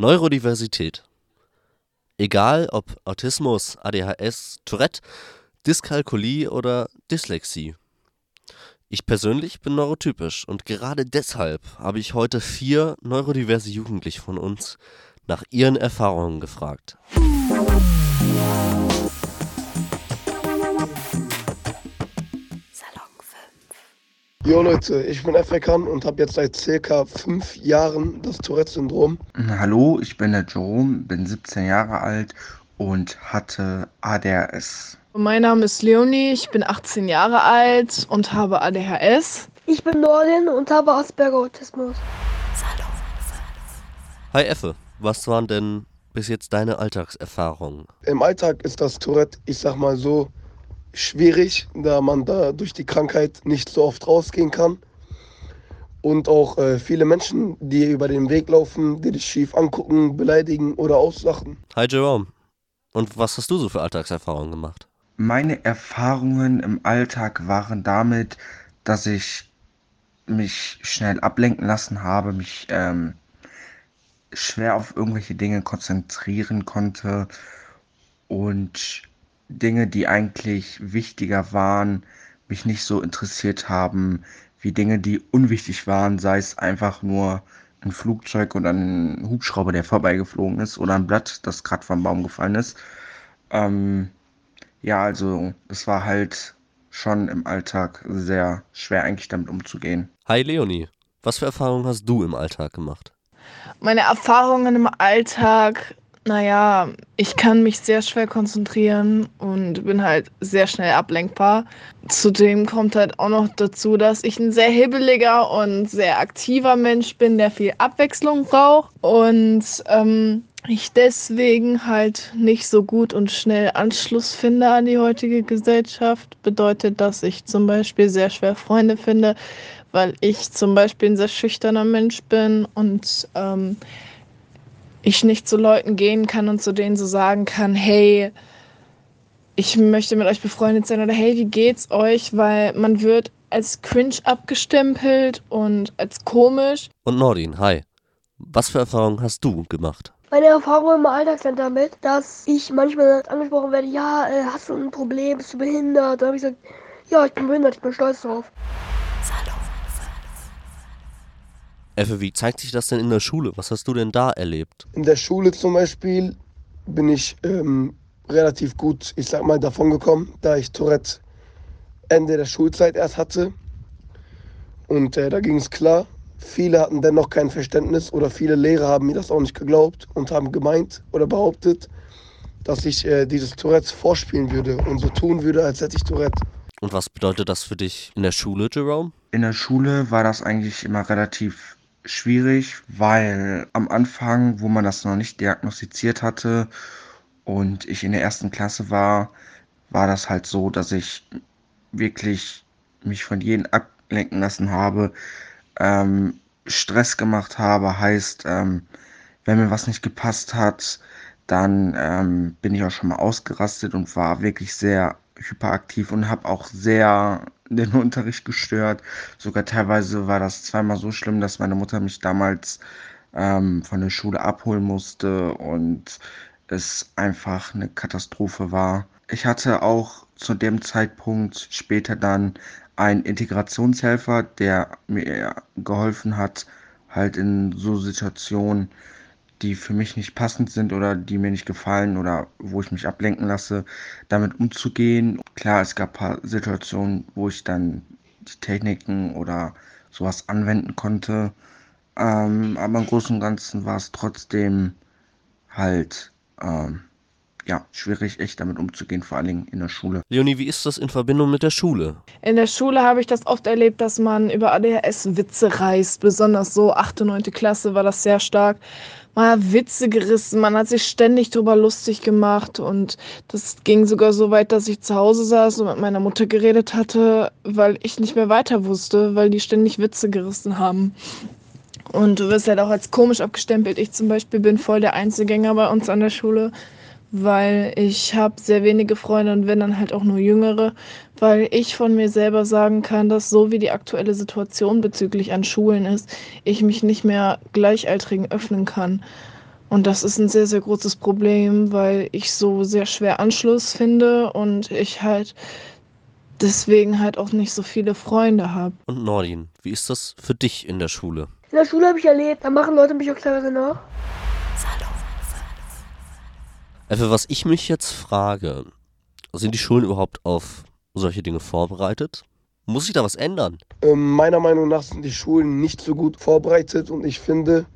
Neurodiversität. Egal ob Autismus, ADHS, Tourette, Dyskalkulie oder Dyslexie. Ich persönlich bin neurotypisch und gerade deshalb habe ich heute vier neurodiverse Jugendliche von uns nach ihren Erfahrungen gefragt. Jo Leute, ich bin Efrekan und habe jetzt seit circa fünf Jahren das Tourette-Syndrom. Hallo, ich bin der Jerome, bin 17 Jahre alt und hatte ADHS. Mein Name ist Leonie, ich bin 18 Jahre alt und habe ADHS. Ich bin Nordin und habe Asperger-Autismus. Hi Effe, was waren denn bis jetzt deine Alltagserfahrungen? Im Alltag ist das Tourette, ich sag mal so, schwierig, da man da durch die Krankheit nicht so oft rausgehen kann. Und auch äh, viele Menschen, die über den Weg laufen, die dich schief angucken, beleidigen oder auslachen. Hi Jerome. Und was hast du so für Alltagserfahrungen gemacht? Meine Erfahrungen im Alltag waren damit, dass ich mich schnell ablenken lassen habe, mich ähm, schwer auf irgendwelche Dinge konzentrieren konnte und Dinge, die eigentlich wichtiger waren, mich nicht so interessiert haben, wie Dinge, die unwichtig waren, sei es einfach nur ein Flugzeug oder ein Hubschrauber, der vorbeigeflogen ist oder ein Blatt, das gerade vom Baum gefallen ist. Ähm, ja, also es war halt schon im Alltag sehr schwer eigentlich damit umzugehen. Hi Leonie, was für Erfahrungen hast du im Alltag gemacht? Meine Erfahrungen im Alltag, naja, ich kann mich sehr schwer konzentrieren und bin halt sehr schnell ablenkbar. Zudem kommt halt auch noch dazu, dass ich ein sehr hibbeliger und sehr aktiver Mensch bin, der viel Abwechslung braucht und ähm, ich deswegen halt nicht so gut und schnell Anschluss finde an die heutige Gesellschaft. Bedeutet, dass ich zum Beispiel sehr schwer Freunde finde, weil ich zum Beispiel ein sehr schüchterner Mensch bin und ähm, ich nicht zu Leuten gehen kann und zu denen so sagen kann, hey, ich möchte mit euch befreundet sein oder hey, wie geht's euch? Weil man wird als cringe abgestempelt und als komisch. Und Nordin, hi. Was für Erfahrungen hast du gemacht? Meine Erfahrungen im Alltag sind damit, dass ich manchmal angesprochen werde, ja, äh, hast du ein Problem, bist du behindert? Da habe ich gesagt, ja, ich bin behindert, ich bin stolz drauf. Effe, wie zeigt sich das denn in der Schule? Was hast du denn da erlebt? In der Schule zum Beispiel bin ich ähm, relativ gut, ich sag mal, davon gekommen, da ich Tourette Ende der Schulzeit erst hatte. Und äh, da ging es klar. Viele hatten dennoch kein Verständnis oder viele Lehrer haben mir das auch nicht geglaubt und haben gemeint oder behauptet, dass ich äh, dieses Tourette vorspielen würde und so tun würde, als hätte ich Tourette. Und was bedeutet das für dich in der Schule, Jerome? In der Schule war das eigentlich immer relativ schwierig, weil am Anfang, wo man das noch nicht diagnostiziert hatte und ich in der ersten Klasse war, war das halt so, dass ich wirklich mich von jedem ablenken lassen habe, ähm, Stress gemacht habe, heißt, ähm, wenn mir was nicht gepasst hat, dann ähm, bin ich auch schon mal ausgerastet und war wirklich sehr hyperaktiv und habe auch sehr den Unterricht gestört. Sogar teilweise war das zweimal so schlimm, dass meine Mutter mich damals ähm, von der Schule abholen musste und es einfach eine Katastrophe war. Ich hatte auch zu dem Zeitpunkt später dann einen Integrationshelfer, der mir geholfen hat, halt in so Situationen, die für mich nicht passend sind oder die mir nicht gefallen oder wo ich mich ablenken lasse, damit umzugehen. Klar, es gab ein paar Situationen, wo ich dann die Techniken oder sowas anwenden konnte. Ähm, aber im Großen und Ganzen war es trotzdem halt ähm, ja, schwierig, echt damit umzugehen, vor allen Dingen in der Schule. Leonie, wie ist das in Verbindung mit der Schule? In der Schule habe ich das oft erlebt, dass man über ADHS Witze reißt. Besonders so 8. und 9. Klasse war das sehr stark. Man hat Witze gerissen, man hat sich ständig darüber lustig gemacht und das ging sogar so weit, dass ich zu Hause saß und mit meiner Mutter geredet hatte, weil ich nicht mehr weiter wusste, weil die ständig Witze gerissen haben. Und du wirst halt auch als komisch abgestempelt. Ich zum Beispiel bin voll der Einzelgänger bei uns an der Schule weil ich habe sehr wenige Freunde und wenn dann halt auch nur jüngere, weil ich von mir selber sagen kann, dass so wie die aktuelle Situation bezüglich an Schulen ist, ich mich nicht mehr Gleichaltrigen öffnen kann. Und das ist ein sehr, sehr großes Problem, weil ich so sehr schwer Anschluss finde und ich halt deswegen halt auch nicht so viele Freunde habe. Und Nordin, wie ist das für dich in der Schule? In der Schule habe ich erlebt, da machen Leute mich auch teilweise nach. Für was ich mich jetzt frage, sind die Schulen überhaupt auf solche Dinge vorbereitet? Muss sich da was ändern? Ähm, meiner Meinung nach sind die Schulen nicht so gut vorbereitet und ich finde,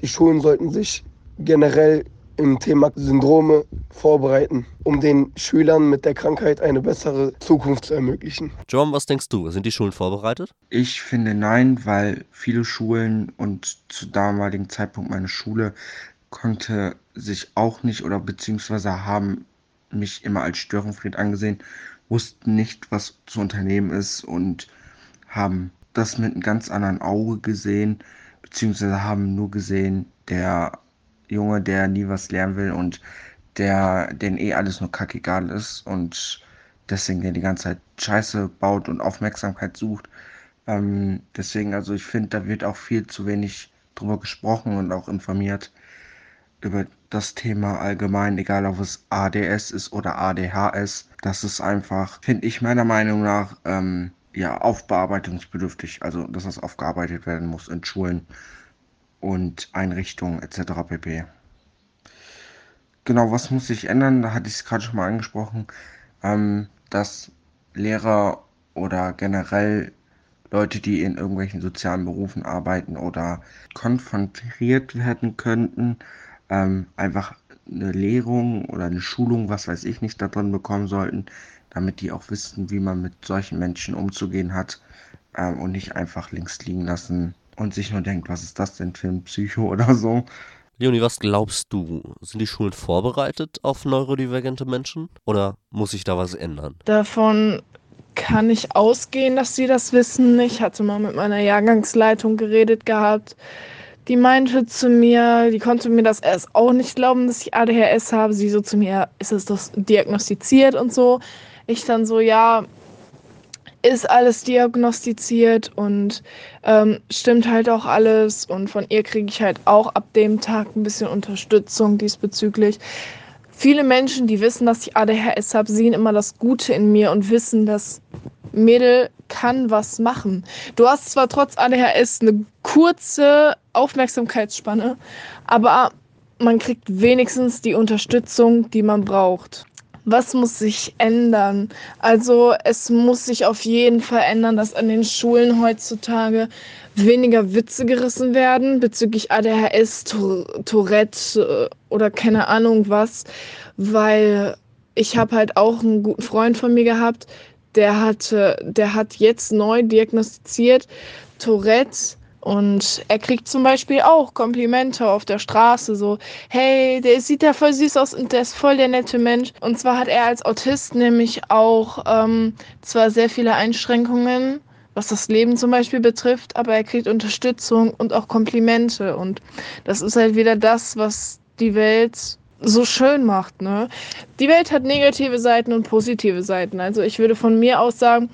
die Schulen sollten sich generell im Thema Syndrome vorbereiten, um den Schülern mit der Krankheit eine bessere Zukunft zu ermöglichen. John, was denkst du? Sind die Schulen vorbereitet? Ich finde nein, weil viele Schulen und zu damaligen Zeitpunkt meine Schule konnte sich auch nicht oder beziehungsweise haben mich immer als Störenfried angesehen, wussten nicht, was zu unternehmen ist und haben das mit einem ganz anderen Auge gesehen, beziehungsweise haben nur gesehen, der Junge, der nie was lernen will und der, den eh alles nur kackegal ist und deswegen der die ganze Zeit Scheiße baut und Aufmerksamkeit sucht. Ähm, deswegen, also ich finde, da wird auch viel zu wenig drüber gesprochen und auch informiert über das Thema allgemein, egal ob es ADS ist oder ADHS. Das ist einfach, finde ich meiner Meinung nach, ähm, ja, aufbearbeitungsbedürftig. Also, dass das aufgearbeitet werden muss in Schulen und Einrichtungen etc. pp. Genau, was muss sich ändern? Da hatte ich es gerade schon mal angesprochen, ähm, dass Lehrer oder generell Leute, die in irgendwelchen sozialen Berufen arbeiten oder konfrontiert werden könnten, ähm, einfach eine Lehrung oder eine Schulung, was weiß ich nicht, da drin bekommen sollten, damit die auch wissen, wie man mit solchen Menschen umzugehen hat ähm, und nicht einfach links liegen lassen, und sich nur denkt, was ist das denn für ein Psycho oder so. Leonie, was glaubst du? Sind die Schulen vorbereitet auf neurodivergente Menschen oder muss sich da was ändern? Davon kann ich ausgehen, dass sie das wissen. Ich hatte mal mit meiner Jahrgangsleitung geredet gehabt. Die meinte zu mir, die konnte mir das erst auch nicht glauben, dass ich ADHS habe. Sie so zu mir, ist es das diagnostiziert und so. Ich dann so, ja, ist alles diagnostiziert und ähm, stimmt halt auch alles. Und von ihr kriege ich halt auch ab dem Tag ein bisschen Unterstützung diesbezüglich. Viele Menschen, die wissen, dass ich ADHS habe, sehen immer das Gute in mir und wissen, dass Mädel kann was machen. Du hast zwar trotz ADHS eine kurze Aufmerksamkeitsspanne, aber man kriegt wenigstens die Unterstützung, die man braucht was muss sich ändern? Also es muss sich auf jeden Fall ändern, dass an den Schulen heutzutage weniger Witze gerissen werden bezüglich ADHS, Tourette äh, oder keine Ahnung was, weil ich habe halt auch einen guten Freund von mir gehabt, der hatte, der hat jetzt neu diagnostiziert Tourette und er kriegt zum Beispiel auch Komplimente auf der Straße, so, hey, der sieht ja voll süß aus und der ist voll der nette Mensch. Und zwar hat er als Autist nämlich auch ähm, zwar sehr viele Einschränkungen, was das Leben zum Beispiel betrifft, aber er kriegt Unterstützung und auch Komplimente. Und das ist halt wieder das, was die Welt so schön macht. Ne? Die Welt hat negative Seiten und positive Seiten. Also ich würde von mir aus sagen,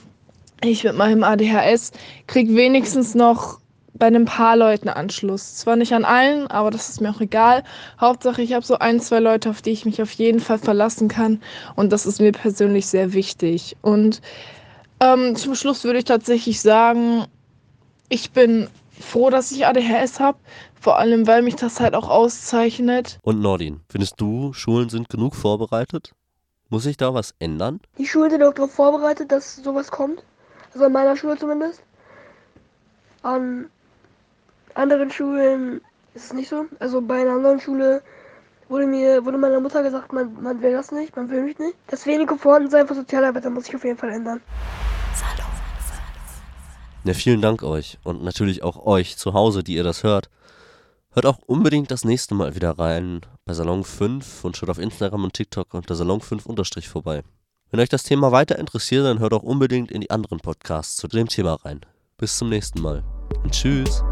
ich mit meinem ADHS krieg wenigstens noch bei ein paar Leuten Anschluss. Zwar nicht an allen, aber das ist mir auch egal. Hauptsache, ich habe so ein, zwei Leute, auf die ich mich auf jeden Fall verlassen kann. Und das ist mir persönlich sehr wichtig. Und ähm, zum Schluss würde ich tatsächlich sagen, ich bin froh, dass ich ADHS habe. Vor allem, weil mich das halt auch auszeichnet. Und Nordin, findest du, Schulen sind genug vorbereitet? Muss sich da was ändern? Die Schulen sind auch darauf vorbereitet, dass sowas kommt. Also an meiner Schule zumindest. An anderen Schulen ist es nicht so. Also bei einer anderen Schule wurde mir, wurde meiner Mutter gesagt, man, man will das nicht, man will mich nicht. Das wenige Vorhandensein von Sozialarbeitern muss sich auf jeden Fall ändern. Ja, vielen Dank euch und natürlich auch euch zu Hause, die ihr das hört. Hört auch unbedingt das nächste Mal wieder rein bei Salon 5 und schaut auf Instagram und TikTok unter Salon 5 unterstrich vorbei. Wenn euch das Thema weiter interessiert, dann hört auch unbedingt in die anderen Podcasts zu dem Thema rein. Bis zum nächsten Mal und tschüss.